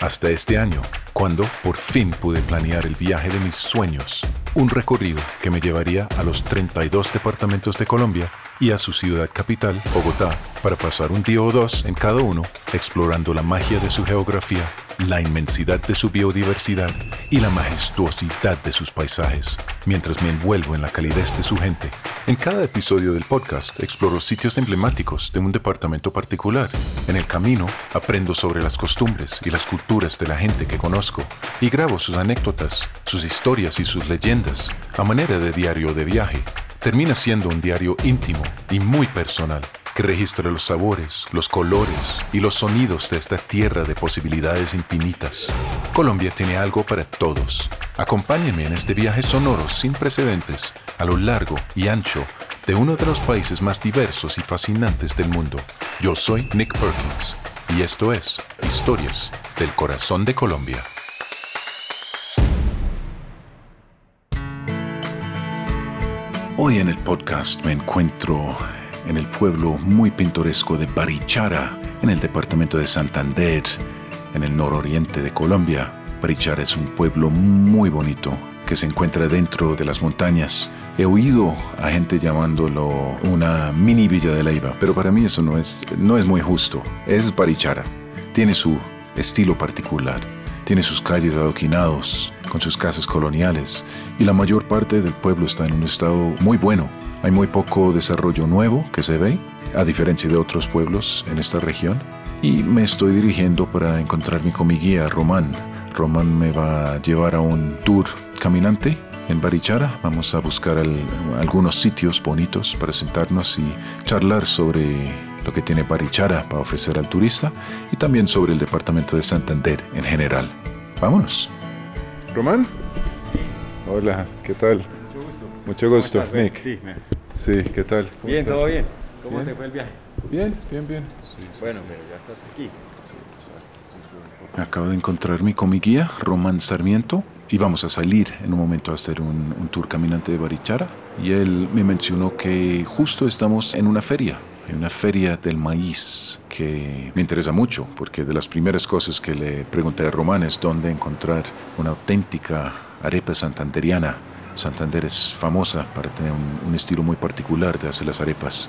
hasta este año, cuando por fin pude planear el viaje de mis sueños, un recorrido que me llevaría a los 32 departamentos de Colombia y a su ciudad capital, Bogotá, para pasar un día o dos en cada uno explorando la magia de su geografía, la inmensidad de su biodiversidad y la majestuosidad de sus paisajes, mientras me envuelvo en la calidez de su gente. En cada episodio del podcast exploro sitios emblemáticos de un departamento particular. En el camino aprendo sobre las costumbres y las culturas de la gente que conozco y grabo sus anécdotas, sus historias y sus leyendas a manera de diario de viaje termina siendo un diario íntimo y muy personal que registra los sabores, los colores y los sonidos de esta tierra de posibilidades infinitas. Colombia tiene algo para todos. Acompáñenme en este viaje sonoro sin precedentes a lo largo y ancho de uno de los países más diversos y fascinantes del mundo. Yo soy Nick Perkins y esto es Historias del Corazón de Colombia. Hoy en el podcast me encuentro en el pueblo muy pintoresco de Barichara, en el departamento de Santander, en el nororiente de Colombia. Barichara es un pueblo muy bonito que se encuentra dentro de las montañas. He oído a gente llamándolo una mini Villa de Leiva, pero para mí eso no es, no es muy justo. Es Barichara. Tiene su estilo particular. Tiene sus calles adoquinados, con sus casas coloniales, y la mayor parte del pueblo está en un estado muy bueno. Hay muy poco desarrollo nuevo que se ve, a diferencia de otros pueblos en esta región, y me estoy dirigiendo para encontrarme con mi guía, Román. Román me va a llevar a un tour caminante en Barichara. Vamos a buscar algunos sitios bonitos para sentarnos y charlar sobre lo que tiene Barichara para ofrecer al turista y también sobre el departamento de Santander en general. Vámonos. Román. Hola, ¿qué tal? Mucho gusto. Mucho gusto, Nick. Sí, me- Sí, ¿qué tal? ¿Cómo bien, estás? todo bien. ¿Cómo Bien. te fue el viaje? Bien, bien, bien. Sí, sí, Bueno, pero ya estás aquí. Me acabo de encontrarme con mi guía, Román Sarmiento, y vamos a salir en un momento a hacer un, un tour caminante de Barichara. Y él me mencionó que justo estamos en una feria, hay una feria del maíz que me interesa mucho, porque de las primeras cosas que le pregunté a Román es dónde encontrar una auténtica arepa santanderiana. Santander es famosa para tener un, un estilo muy particular de hacer las arepas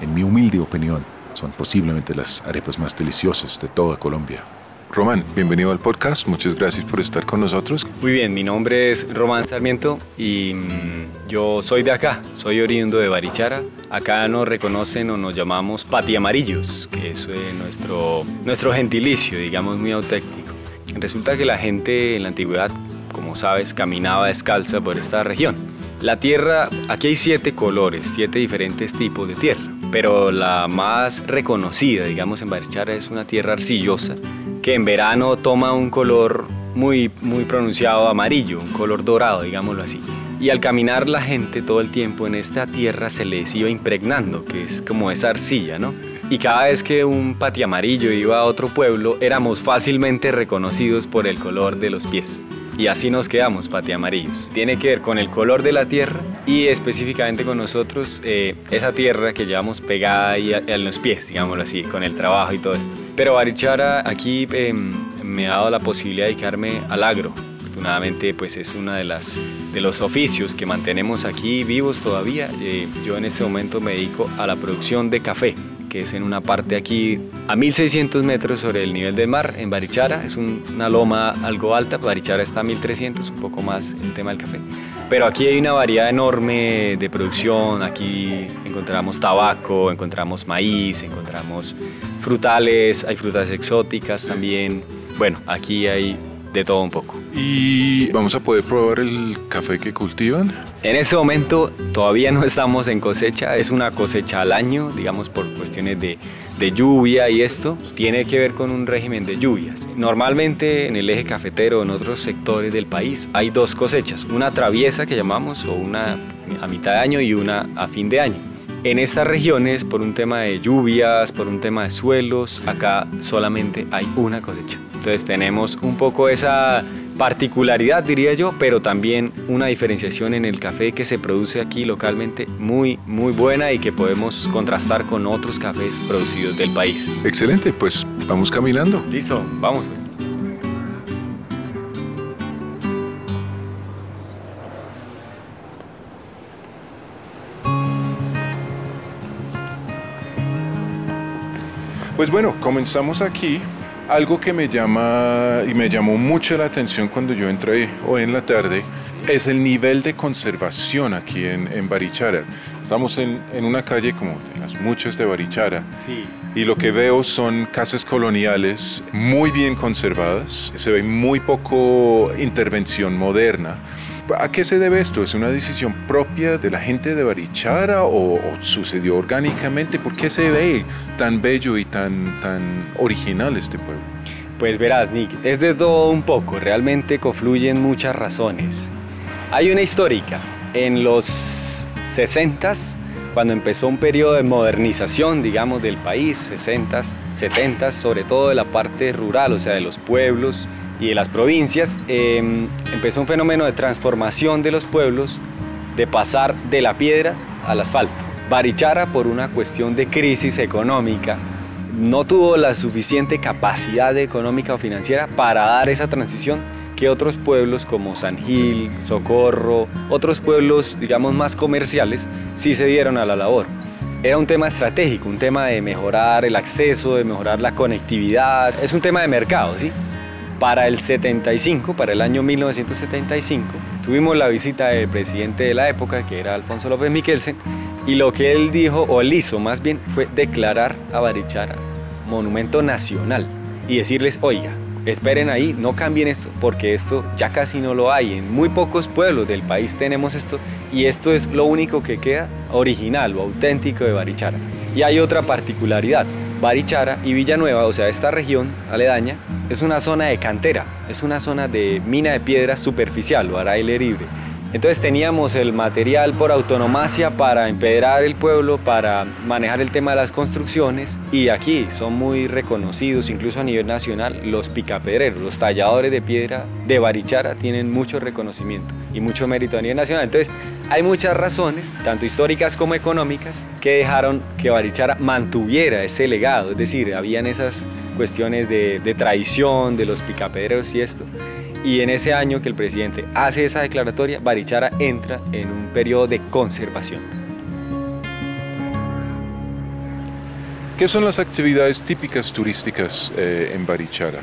y en mi humilde opinión son posiblemente las arepas más deliciosas de toda Colombia. Román, bienvenido al podcast. Muchas gracias por estar con nosotros. Muy bien, mi nombre es Román Sarmiento y mm, yo soy de acá, soy oriundo de Barichara. Acá nos reconocen o nos llamamos patiamarillos, que eso es nuestro, nuestro gentilicio, digamos, muy auténtico. Resulta que la gente en la antigüedad, como sabes, caminaba descalza por esta región. La tierra, aquí hay siete colores, siete diferentes tipos de tierra, pero la más reconocida, digamos, en Barichara es una tierra arcillosa que en verano toma un color muy, muy pronunciado amarillo, un color dorado, digámoslo así. Y al caminar la gente todo el tiempo en esta tierra se les iba impregnando, que es como esa arcilla, ¿no? Y cada vez que un patiamarillo iba a otro pueblo, éramos fácilmente reconocidos por el color de los pies. Y así nos quedamos, patiamarillos. Tiene que ver con el color de la tierra y específicamente con nosotros, eh, esa tierra que llevamos pegada ahí a los pies, digámoslo así, con el trabajo y todo esto. Pero Barichara aquí eh, me ha dado la posibilidad de dedicarme al agro. Afortunadamente, pues es uno de, las, de los oficios que mantenemos aquí vivos todavía. Eh, yo en este momento me dedico a la producción de café que es en una parte aquí a 1600 metros sobre el nivel del mar, en Barichara. Es un- una loma algo alta, Barichara está a 1300, un poco más el tema del café. Pero aquí hay una variedad enorme de producción. Aquí encontramos tabaco, encontramos maíz, encontramos frutales, hay frutas exóticas también. Bueno, aquí hay de todo un poco. Y vamos a poder probar el café que cultivan. En ese momento todavía no estamos en cosecha, es una cosecha al año, digamos por cuestiones de, de lluvia y esto tiene que ver con un régimen de lluvias. Normalmente en el eje cafetero, en otros sectores del país, hay dos cosechas, una traviesa que llamamos o una a mitad de año y una a fin de año. En estas regiones, por un tema de lluvias, por un tema de suelos, acá solamente hay una cosecha. Entonces tenemos un poco esa particularidad, diría yo, pero también una diferenciación en el café que se produce aquí localmente muy, muy buena y que podemos contrastar con otros cafés producidos del país. Excelente, pues vamos caminando. Listo, vamos pues. Pues bueno, comenzamos aquí algo que me llama y me llamó mucho la atención cuando yo entré hoy en la tarde es el nivel de conservación aquí en, en Barichara. Estamos en, en, una calle como las muchas de Barichara sí. y lo que veo son casas coloniales muy bien conservadas, se ve muy poco intervención moderna. ¿A qué se debe esto? ¿Es una decisión propia de la gente de Barichara o, sucedió orgánicamente? ¿Por qué se ve tan bello y tan, tan original este pueblo? Pues verás, Nick, es de todo un poco, realmente confluyen muchas razones. Hay una histórica, en los 60s, cuando empezó un periodo de modernización, digamos, del país, 60s, 70s, sobre todo de la parte rural, o sea, de los pueblos, y de las provincias, eh, empezó un fenómeno de transformación de los pueblos, de pasar de la piedra al asfalto. Barichara, por una cuestión de crisis económica, no tuvo la suficiente capacidad económica o financiera para dar esa transición que otros pueblos como San Gil, Socorro, otros pueblos, digamos, más comerciales, sí se dieron a la labor. Era un tema estratégico, un tema de mejorar el acceso, de mejorar la conectividad, es un tema de mercado, ¿sí? Para el 75, para el año 1975, tuvimos la visita del presidente de la época, que era Alfonso López Miquelsen, y lo que él dijo, o él hizo más bien, fue declarar a Barichara monumento nacional y decirles, oiga, esperen ahí, no cambien esto, porque esto ya casi no lo hay. En muy pocos pueblos del país tenemos esto, y esto es lo único que queda original o auténtico de Barichara. Y hay otra particularidad, Barichara y Villanueva, o sea, esta región aledaña, es una zona de cantera, es una zona de mina de piedra superficial o aire libre. Entonces teníamos el material por autonomacia para empedrar el pueblo, para manejar el tema de las construcciones y aquí son muy reconocidos, incluso a nivel nacional, los picapedreros, los talladores de piedra de Barichara tienen mucho reconocimiento y mucho mérito a nivel nacional. Entonces hay muchas razones, tanto históricas como económicas, que dejaron que Barichara mantuviera ese legado, es decir, habían esas cuestiones de, de traición de los picapedreros y esto. Y en ese año que el presidente hace esa declaratoria, Barichara entra en un periodo de conservación. ¿Qué son las actividades típicas turísticas eh, en Barichara?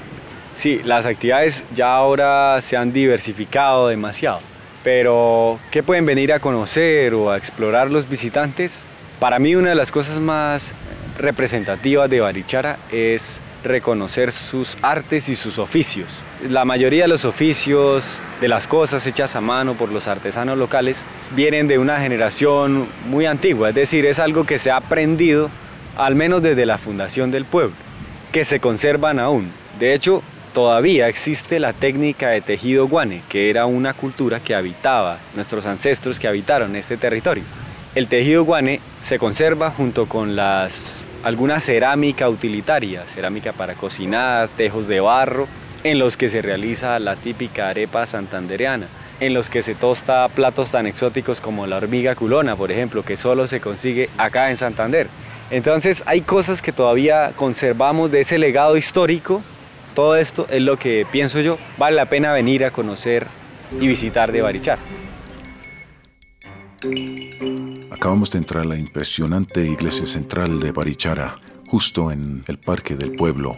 Sí, las actividades ya ahora se han diversificado demasiado, pero ¿qué pueden venir a conocer o a explorar los visitantes? Para mí una de las cosas más representativas de Barichara es reconocer sus artes y sus oficios. La mayoría de los oficios, de las cosas hechas a mano por los artesanos locales, vienen de una generación muy antigua, es decir, es algo que se ha aprendido al menos desde la fundación del pueblo, que se conservan aún. De hecho, todavía existe la técnica de tejido guane, que era una cultura que habitaba, nuestros ancestros que habitaron este territorio. El tejido guane se conserva junto con las alguna cerámica utilitaria, cerámica para cocinar, tejos de barro, en los que se realiza la típica arepa santandereana, en los que se tosta platos tan exóticos como la hormiga culona, por ejemplo, que solo se consigue acá en Santander. Entonces hay cosas que todavía conservamos de ese legado histórico. Todo esto es lo que pienso yo, vale la pena venir a conocer y visitar de Barichar. Acabamos de entrar a la impresionante iglesia central de Barichara, justo en el parque del pueblo.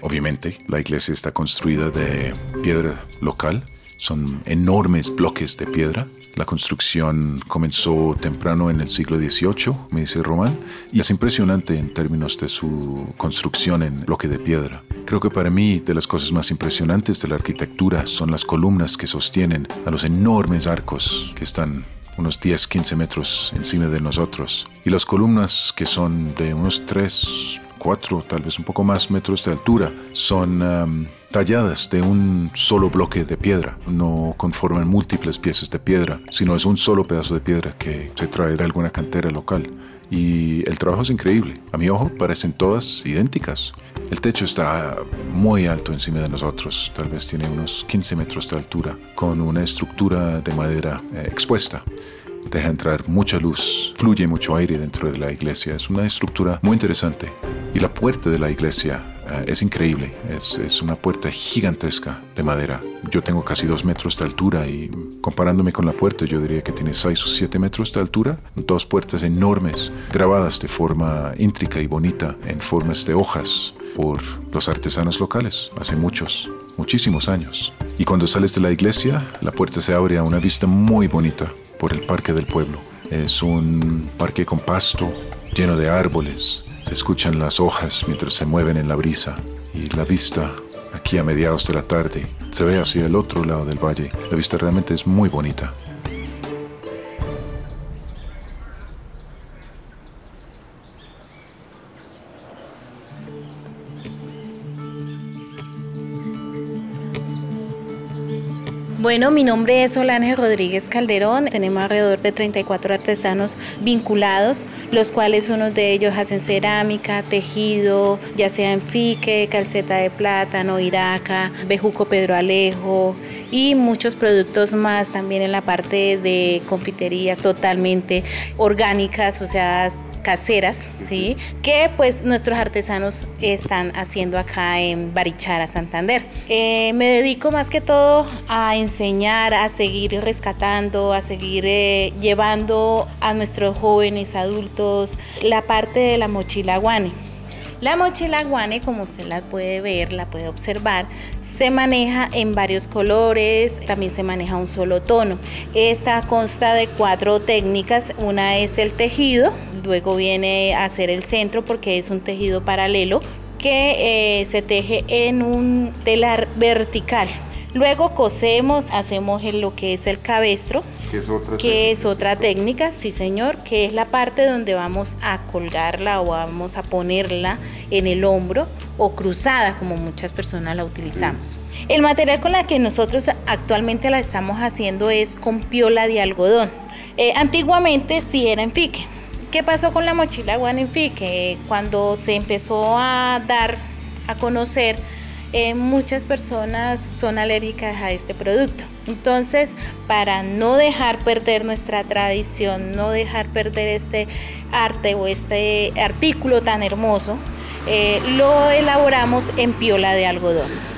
Obviamente, la iglesia está construida de piedra local, son enormes bloques de piedra. La construcción comenzó temprano en el siglo XVIII, me dice Román, y es impresionante en términos de su construcción en bloque de piedra. Creo que para mí de las cosas más impresionantes de la arquitectura son las columnas que sostienen a los enormes arcos que están unos 10, 15 metros encima de nosotros. Y las columnas que son de unos 3 cuatro, tal vez un poco más metros de altura. Son um, talladas de un solo bloque de piedra. No conforman múltiples piezas de piedra, sino es un solo pedazo de piedra que se trae de alguna cantera local. Y el trabajo es increíble. A mi ojo parecen todas idénticas. El techo está muy alto encima de nosotros, tal vez tiene unos 15 metros de altura, con una estructura de madera eh, expuesta deja entrar mucha luz, fluye mucho aire dentro de la iglesia. Es una estructura muy interesante. Y la puerta de la iglesia eh, es increíble. Es, una puerta gigantesca de madera. Yo tengo casi dos metros de altura y comparándome con la puerta yo diría que tiene seis o siete metros de altura. Dos puertas enormes, grabadas de forma íntrica y bonita en formas de hojas por los artesanos locales hace muchos, muchísimos años. Y cuando sales de la iglesia, la puerta se abre a una vista muy bonita por el parque del pueblo. Es un parque con pasto, lleno de árboles. Se escuchan las hojas mientras se mueven en la brisa y la vista aquí a mediados de la tarde se ve hacia el otro lado del valle. La vista realmente es muy bonita. Bueno, mi nombre es Solange Rodríguez Calderón. Tenemos alrededor de 34 artesanos vinculados, los cuales unos de ellos hacen cerámica, tejido, ya sea en fique, calceta de plátano, iraca, bejuco Pedro Alejo y muchos productos más también en la parte de confitería totalmente orgánicas, o sea, caseras, ¿sí? que pues nuestros artesanos están haciendo acá en Barichara, Santander. Eh, me dedico más que todo a enseñar, a seguir rescatando, a seguir eh, llevando a nuestros jóvenes, adultos, la parte de la mochila guane. La mochila guane, como usted la puede ver, la puede observar, se maneja en varios colores, también se maneja un solo tono. Esta consta de cuatro técnicas, una es el tejido, luego viene a hacer el centro porque es un tejido paralelo que eh, se teje en un telar vertical. Luego cosemos, hacemos lo que es el cabestro, que es otra, que es otra técnica, sí señor, que es la parte donde vamos a colgarla o vamos a ponerla en el hombro o cruzada, como muchas personas la utilizamos. El material con la que nosotros actualmente la estamos haciendo es con piola de algodón. Eh, antiguamente sí era en fique. ¿Qué pasó con la mochila en fique? Cuando se empezó a dar a conocer eh, muchas personas son alérgicas a este producto. Entonces, para no dejar perder nuestra tradición, no dejar perder este arte o este artículo tan hermoso, eh, lo elaboramos en piola de algodón.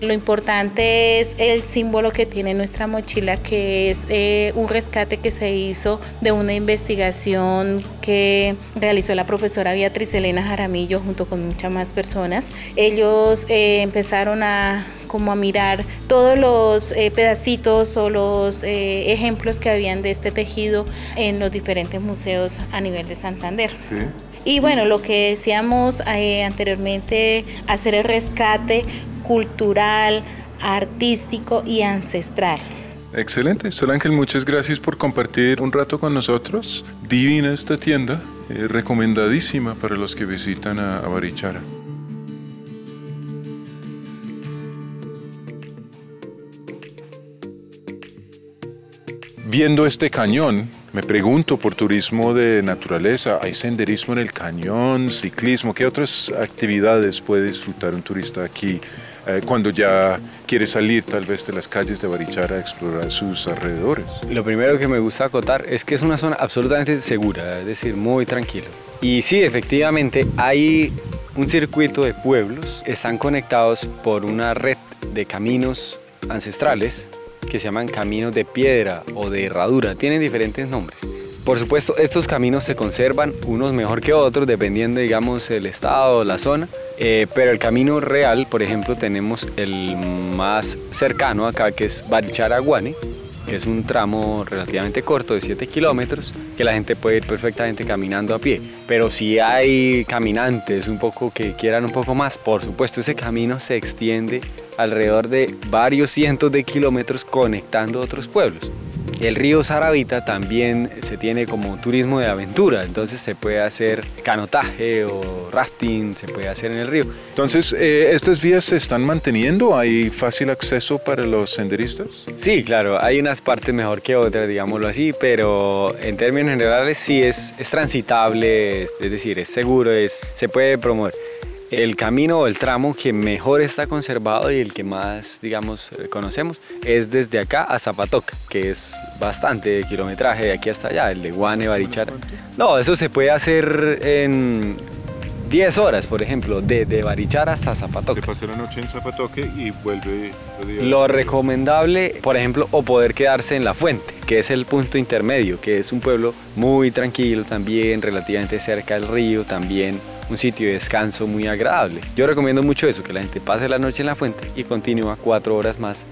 Lo importante es el símbolo que tiene nuestra mochila, que es eh, un rescate que se hizo de una investigación que realizó la profesora Beatriz Elena Jaramillo junto con muchas más personas. Ellos eh, empezaron a como a mirar todos los eh, pedacitos o los ejemplos que habían de este tejido en los diferentes museos a nivel de Santander. Y bueno, lo que decíamos anteriormente, hacer el rescate cultural, artístico y ancestral. Excelente. Sol Ángel, muchas gracias por compartir un rato con nosotros. Divina esta tienda, eh, recomendadísima para los que visitan a, a Barichara. Viendo este cañón, me pregunto por turismo de naturaleza, ¿hay senderismo en el cañón, ciclismo? ¿Qué otras actividades puede disfrutar un turista aquí eh, cuando ya quiere salir tal vez de las calles de Barichara a explorar sus alrededores. Lo primero que me gusta acotar es que es una zona absolutamente segura, es decir, muy tranquilo. Y sí, efectivamente hay un circuito de pueblos, están conectados por una red de caminos ancestrales que se llaman caminos de piedra o de herradura, tienen diferentes nombres. Por supuesto, estos caminos se conservan, unos mejor que otros, dependiendo, digamos, el estado o la zona. Eh, pero el camino real, por ejemplo, tenemos el más cercano acá, que es Barichara-Guane, que es un tramo relativamente corto de 7 kilómetros, que la gente puede ir perfectamente caminando a pie. Pero si hay caminantes un poco que quieran un poco más, por supuesto, ese camino se extiende alrededor de varios cientos de kilómetros conectando otros pueblos. El río Saravita también se tiene como turismo de aventura, entonces se puede hacer canotaje o rafting, se puede hacer en el río. Entonces, eh, ¿estas vías se están manteniendo? ¿Hay fácil acceso para los senderistas? Sí, claro, hay unas partes mejor que otras, digámoslo así, pero en términos generales sí es, es transitable, es, es decir, es seguro, es, se puede promover el camino o el tramo que mejor está conservado y el que más, digamos, conocemos es desde acá a Zapatoca, que es bastante kilometraje de aquí hasta allá, el de Guane, Barichara. No, eso se puede hacer en 10 horas, por ejemplo, de, de Barichara hasta Zapatoca. Se pasa la noche en Zapatoque y vuelve. Lo recomendable, por ejemplo, o poder quedarse en La Fuente, que es el punto intermedio, que es un pueblo muy tranquilo también, relativamente cerca del río, también un sitio de descanso muy agradable. Yo recomiendo mucho eso, que la gente pase la noche en La Fuente y continúa cuatro horas más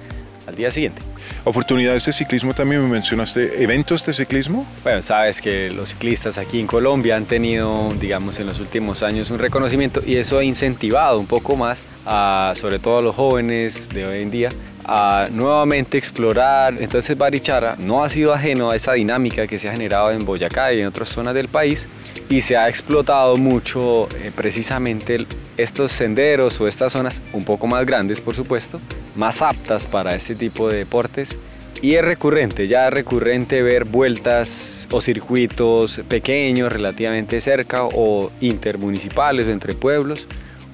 al día siguiente. Oportunidades de ciclismo también me mencionaste, eventos de ciclismo. Bueno, sabes que los ciclistas aquí en Colombia han tenido, digamos, en los últimos años un reconocimiento y eso ha incentivado un poco más a, sobre todo a los jóvenes de hoy en día, a nuevamente explorar. Entonces Barichara no ha sido ajeno a esa dinámica que se ha generado en Boyacá y en otras zonas del país y se ha explotado mucho eh, precisamente estos senderos o estas zonas un poco más grandes, por supuesto, más aptas para este tipo de deportes. Y es recurrente, ya es recurrente ver vueltas o circuitos pequeños relativamente cerca o intermunicipales o entre pueblos.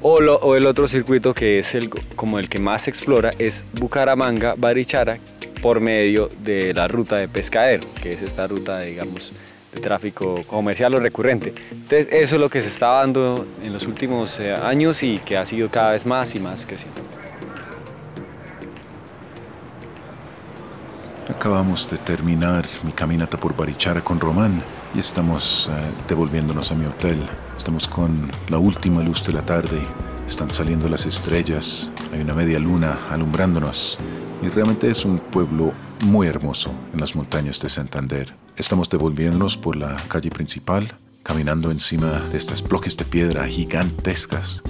O, el otro circuito que es el, como el que más se explora es Bucaramanga, Barichara, por medio de la ruta de pescadero, que es esta ruta, digamos, de tráfico comercial o recurrente. Entonces eso es lo que se está dando en los últimos eh, años y que ha sido cada vez más y más creciente. Acabamos de terminar mi caminata por Barichara con Román y estamos eh, devolviéndonos a mi hotel. Estamos con la última luz de la tarde, están saliendo las estrellas, hay una media luna alumbrándonos y realmente es un pueblo muy hermoso en las montañas de Santander. Estamos devolviéndonos por la calle principal, caminando encima de estas bloques de piedra gigantescas.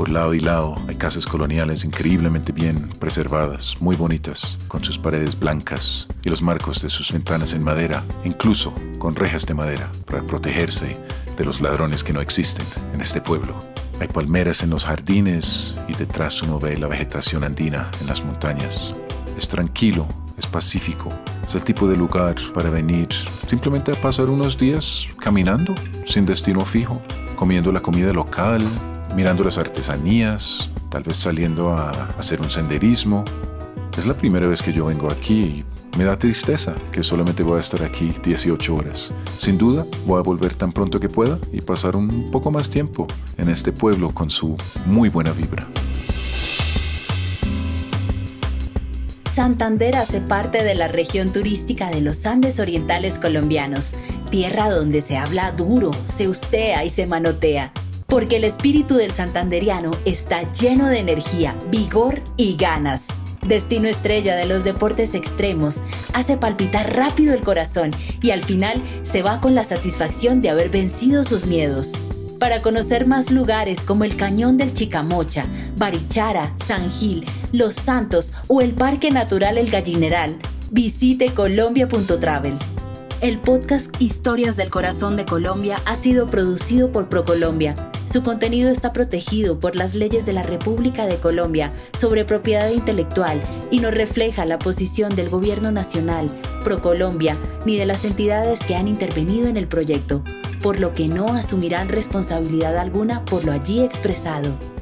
Por lado y lado hay casas coloniales increíblemente bien preservadas, muy bonitas, con sus paredes blancas y los marcos de sus ventanas en madera, incluso con rejas de madera para protegerse de los ladrones que no existen en este pueblo. Hay palmeras en los jardines y detrás uno ve la vegetación andina en las montañas. Es tranquilo, es pacífico, es el tipo de lugar para venir simplemente a pasar unos días caminando sin destino fijo, comiendo la comida local, mirando las artesanías, tal vez saliendo a hacer un senderismo. Es la primera vez que yo vengo aquí y me da tristeza que solamente voy a estar aquí 18 horas. Sin duda, voy a volver tan pronto que pueda y pasar un poco más tiempo en este pueblo con su muy buena vibra. Santander hace parte de la región turística de los Andes Orientales colombianos, tierra donde se habla duro, se ustea y se manotea, porque el espíritu del santanderiano está lleno de energía, vigor y ganas. Destino estrella de los deportes extremos, hace palpitar rápido el corazón y al final se va con la satisfacción de haber vencido sus miedos. Para conocer más lugares como el Cañón del Chicamocha, Barichara, San Gil, Los Santos o el Parque Natural El Gallineral, visite colombia.travel. El podcast Historias del Corazón de Colombia ha sido producido por ProColombia. Su contenido está protegido por las leyes de la República de Colombia sobre propiedad intelectual y no refleja la posición del Gobierno Nacional, ProColombia, ni de las entidades que han intervenido en el proyecto por lo que no asumirán responsabilidad alguna por lo allí expresado.